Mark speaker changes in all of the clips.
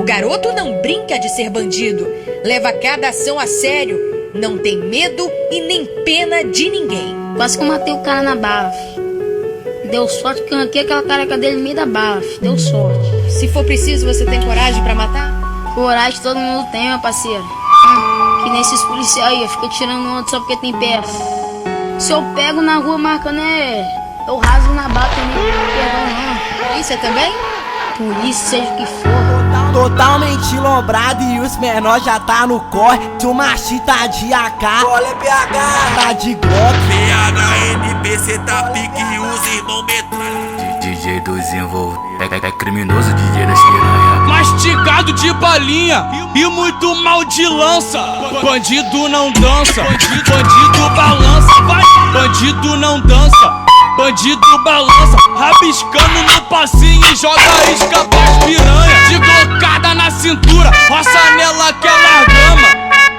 Speaker 1: O garoto não brinca de ser bandido, leva cada ação a sério, não tem medo e nem pena de ninguém.
Speaker 2: Quase que eu matei o cara na bala. Deu sorte que eu arranquei aquela careca dele no meio da bala. Deu sorte.
Speaker 1: Se for preciso, você tem coragem para matar?
Speaker 2: Coragem todo mundo tem, meu parceiro. Que nem esses policiais aí, fica tirando onda só porque tem peça. Se eu pego na rua marcando é. Eu raso na bala também, não perdão não.
Speaker 1: Polícia também?
Speaker 2: Polícia, seja o que for.
Speaker 3: Totalmente lombrado e os menores já tá no corre. De uma chita de AK
Speaker 4: Olha PH
Speaker 3: Tá de Glock.
Speaker 4: PHNP, cê tá pique e os irmão metralha.
Speaker 5: DJ dos envolvidos é, é criminoso DJ das piranha
Speaker 6: Mastigado de balinha e muito mal de lança. Bandido não dança, bandido, bandido balança Vai, bandido não dança Bandido balança,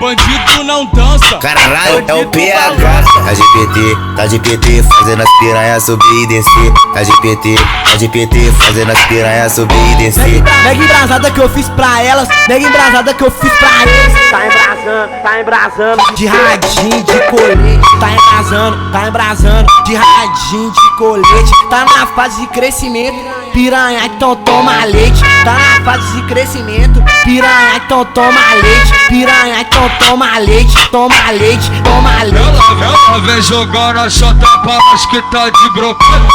Speaker 6: Bandido não dança.
Speaker 7: Caralho, é o PH. Tá de PT, tá de PT, fazendo as piranhas subir e descer. Tá de PT, tá de PT, fazendo as piranhas subir e descer.
Speaker 3: Mega embrasada que eu fiz pra elas, mega embrasada que eu fiz pra eles.
Speaker 8: Tá embrasando, tá embrasando.
Speaker 3: De radinho, de colete, tá embrasando, tá embrasando. De radinho, de colete, tá na fase de crescimento. Piranha, então toma leite, tá na fase de crescimento. Piranha, então toma leite, piranha, então toma leite, toma leite, toma leite.
Speaker 6: Ela, ela vem jogar na chota para nós que tá de brocada.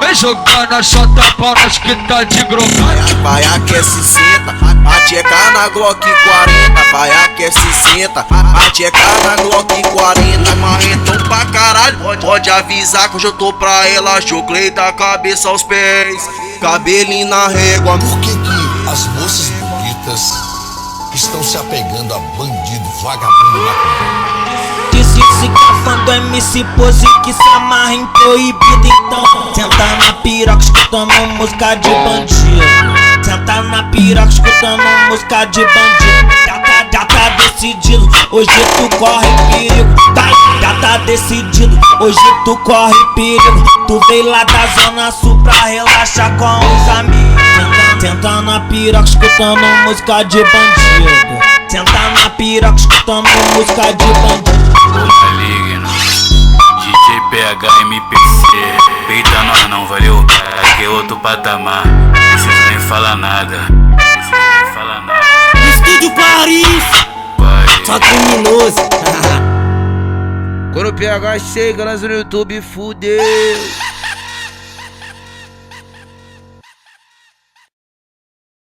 Speaker 6: Vem jogar na chota para nós que tá de brocada.
Speaker 4: Vai aquece senta, a tcheca na Glock 40. Vai aquece senta, a tcheca na Glock 40. Marretão pra caralho, pode, pode avisar que hoje eu tô pra ela. Joglei da cabeça aos pés, cabelinho na régua.
Speaker 9: Por que, que as moças bonitas estão se apegando a bandido, vagabundo maconheiro?
Speaker 8: Disse se que é fã do MC Pose que se amarra em proibido Então senta na piroca escutando música de bandido Senta na piroca escutando música de bandido Já tá, já tá decidido, hoje tu corre perigo hoje tu corre perigo Tu veio lá da zona sul pra relaxar com os amigos. Senta, na piroca escutando música de bandido. Senta na piroca escutando música de bandido.
Speaker 5: Maligno DJ PH MPC Peita nós não, valeu? Aqui é outro patamar Preciso nem falar nada. Preciso nem falar nada.
Speaker 3: Estúdio Paris, só criminoso.
Speaker 4: Quando o PH chega, nós no YouTube fudeu.